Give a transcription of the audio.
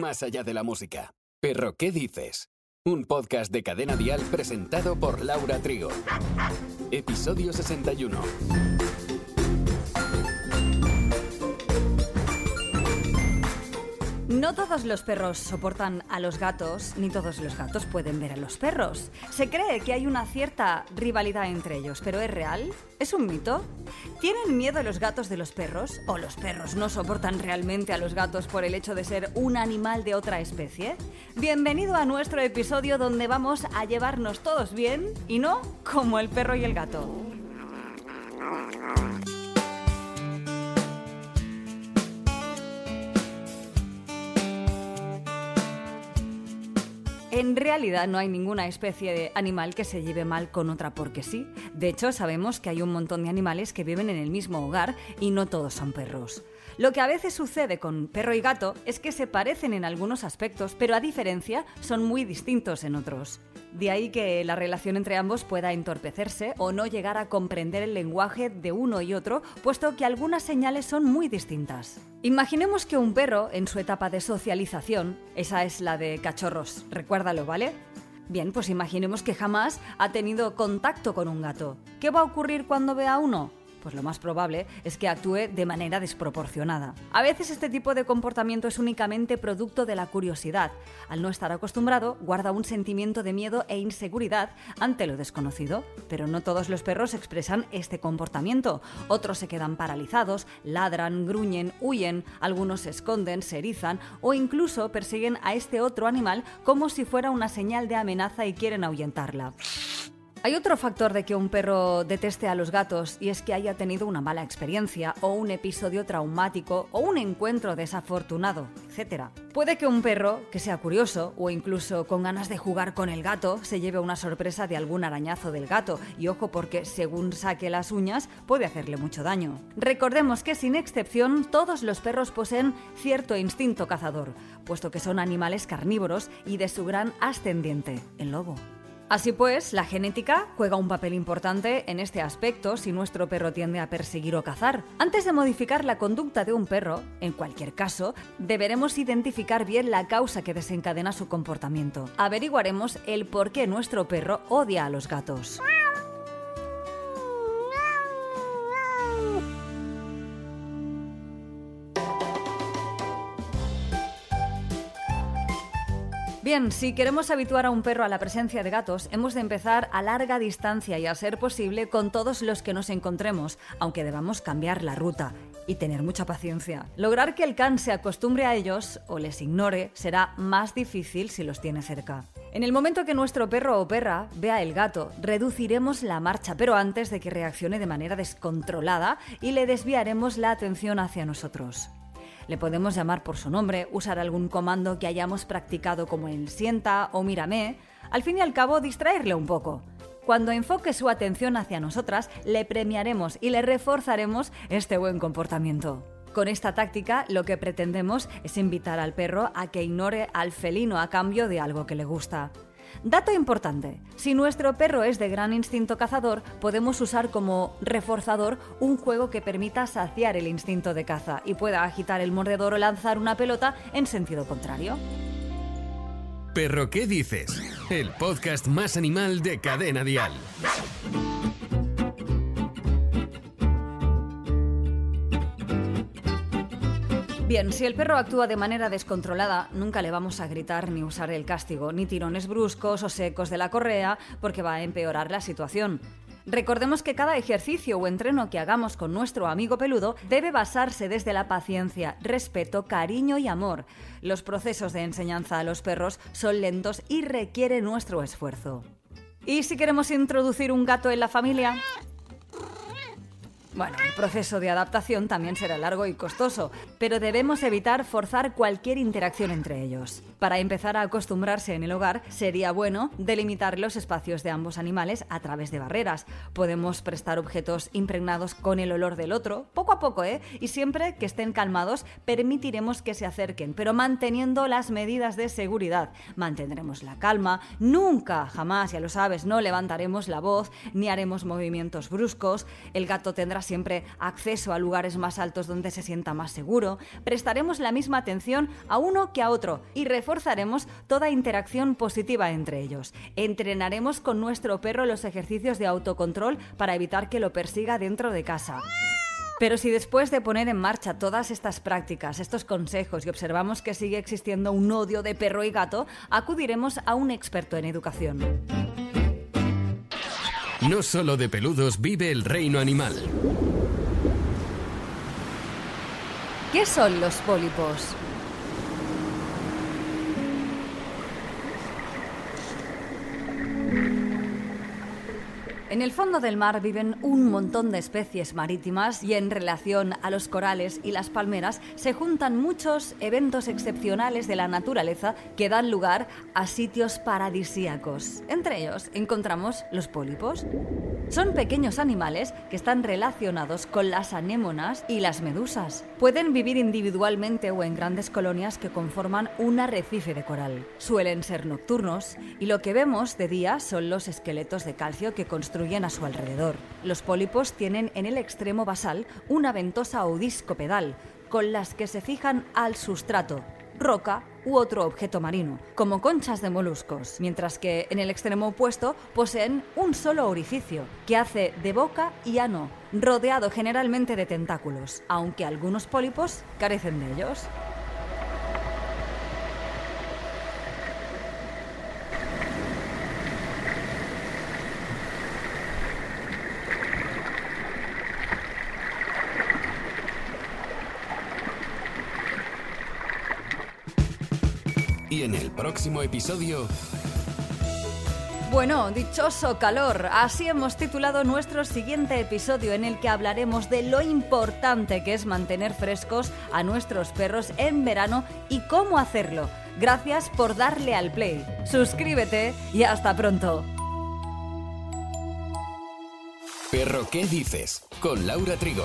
más allá de la música. Perro, ¿qué dices? Un podcast de cadena dial presentado por Laura Trigo. Episodio 61. No todos los perros soportan a los gatos, ni todos los gatos pueden ver a los perros. Se cree que hay una cierta rivalidad entre ellos, pero ¿es real? ¿Es un mito? ¿Tienen miedo los gatos de los perros? ¿O los perros no soportan realmente a los gatos por el hecho de ser un animal de otra especie? Bienvenido a nuestro episodio donde vamos a llevarnos todos bien y no como el perro y el gato. En realidad no hay ninguna especie de animal que se lleve mal con otra porque sí. De hecho, sabemos que hay un montón de animales que viven en el mismo hogar y no todos son perros. Lo que a veces sucede con perro y gato es que se parecen en algunos aspectos, pero a diferencia son muy distintos en otros. De ahí que la relación entre ambos pueda entorpecerse o no llegar a comprender el lenguaje de uno y otro, puesto que algunas señales son muy distintas. Imaginemos que un perro, en su etapa de socialización, esa es la de cachorros, recuérdalo, ¿vale? Bien, pues imaginemos que jamás ha tenido contacto con un gato. ¿Qué va a ocurrir cuando vea a uno? Pues lo más probable es que actúe de manera desproporcionada. A veces este tipo de comportamiento es únicamente producto de la curiosidad. Al no estar acostumbrado, guarda un sentimiento de miedo e inseguridad ante lo desconocido. Pero no todos los perros expresan este comportamiento. Otros se quedan paralizados, ladran, gruñen, huyen, algunos se esconden, se erizan o incluso persiguen a este otro animal como si fuera una señal de amenaza y quieren ahuyentarla. Hay otro factor de que un perro deteste a los gatos y es que haya tenido una mala experiencia o un episodio traumático o un encuentro desafortunado, etc. Puede que un perro, que sea curioso o incluso con ganas de jugar con el gato, se lleve una sorpresa de algún arañazo del gato y ojo porque según saque las uñas puede hacerle mucho daño. Recordemos que sin excepción todos los perros poseen cierto instinto cazador, puesto que son animales carnívoros y de su gran ascendiente, el lobo. Así pues, la genética juega un papel importante en este aspecto si nuestro perro tiende a perseguir o cazar. Antes de modificar la conducta de un perro, en cualquier caso, deberemos identificar bien la causa que desencadena su comportamiento. Averiguaremos el por qué nuestro perro odia a los gatos. Bien, si queremos habituar a un perro a la presencia de gatos, hemos de empezar a larga distancia y a ser posible con todos los que nos encontremos, aunque debamos cambiar la ruta y tener mucha paciencia. Lograr que el can se acostumbre a ellos o les ignore será más difícil si los tiene cerca. En el momento que nuestro perro o perra vea el gato, reduciremos la marcha, pero antes de que reaccione de manera descontrolada y le desviaremos la atención hacia nosotros. Le podemos llamar por su nombre, usar algún comando que hayamos practicado como el sienta o mírame, al fin y al cabo distraerle un poco. Cuando enfoque su atención hacia nosotras, le premiaremos y le reforzaremos este buen comportamiento. Con esta táctica lo que pretendemos es invitar al perro a que ignore al felino a cambio de algo que le gusta. Dato importante, si nuestro perro es de gran instinto cazador, podemos usar como reforzador un juego que permita saciar el instinto de caza y pueda agitar el mordedor o lanzar una pelota en sentido contrario. Perro, ¿qué dices? El podcast más animal de Cadena Dial. Bien, si el perro actúa de manera descontrolada, nunca le vamos a gritar ni usar el castigo, ni tirones bruscos o secos de la correa, porque va a empeorar la situación. Recordemos que cada ejercicio o entreno que hagamos con nuestro amigo peludo debe basarse desde la paciencia, respeto, cariño y amor. Los procesos de enseñanza a los perros son lentos y requieren nuestro esfuerzo. ¿Y si queremos introducir un gato en la familia? Bueno, el proceso de adaptación también será largo y costoso, pero debemos evitar forzar cualquier interacción entre ellos. Para empezar a acostumbrarse en el hogar, sería bueno delimitar los espacios de ambos animales a través de barreras. Podemos prestar objetos impregnados con el olor del otro, poco a poco, ¿eh? Y siempre que estén calmados, permitiremos que se acerquen, pero manteniendo las medidas de seguridad. Mantendremos la calma, nunca, jamás, ya lo sabes, no levantaremos la voz, ni haremos movimientos bruscos. El gato tendrá siempre acceso a lugares más altos donde se sienta más seguro, prestaremos la misma atención a uno que a otro y reforzaremos toda interacción positiva entre ellos. Entrenaremos con nuestro perro los ejercicios de autocontrol para evitar que lo persiga dentro de casa. Pero si después de poner en marcha todas estas prácticas, estos consejos y observamos que sigue existiendo un odio de perro y gato, acudiremos a un experto en educación. No solo de peludos vive el reino animal. ¿Qué son los pólipos? En el fondo del mar viven un montón de especies marítimas y en relación a los corales y las palmeras se juntan muchos eventos excepcionales de la naturaleza que dan lugar a sitios paradisíacos. Entre ellos encontramos los pólipos. Son pequeños animales que están relacionados con las anémonas y las medusas. Pueden vivir individualmente o en grandes colonias que conforman un arrecife de coral. Suelen ser nocturnos y lo que vemos de día son los esqueletos de calcio que construyen a su alrededor. Los pólipos tienen en el extremo basal una ventosa o disco pedal con las que se fijan al sustrato, roca u otro objeto marino, como conchas de moluscos, mientras que en el extremo opuesto poseen un solo orificio, que hace de boca y ano, rodeado generalmente de tentáculos, aunque algunos pólipos carecen de ellos. En el próximo episodio... Bueno, dichoso calor. Así hemos titulado nuestro siguiente episodio en el que hablaremos de lo importante que es mantener frescos a nuestros perros en verano y cómo hacerlo. Gracias por darle al play. Suscríbete y hasta pronto. Perro, ¿qué dices? Con Laura Trigo.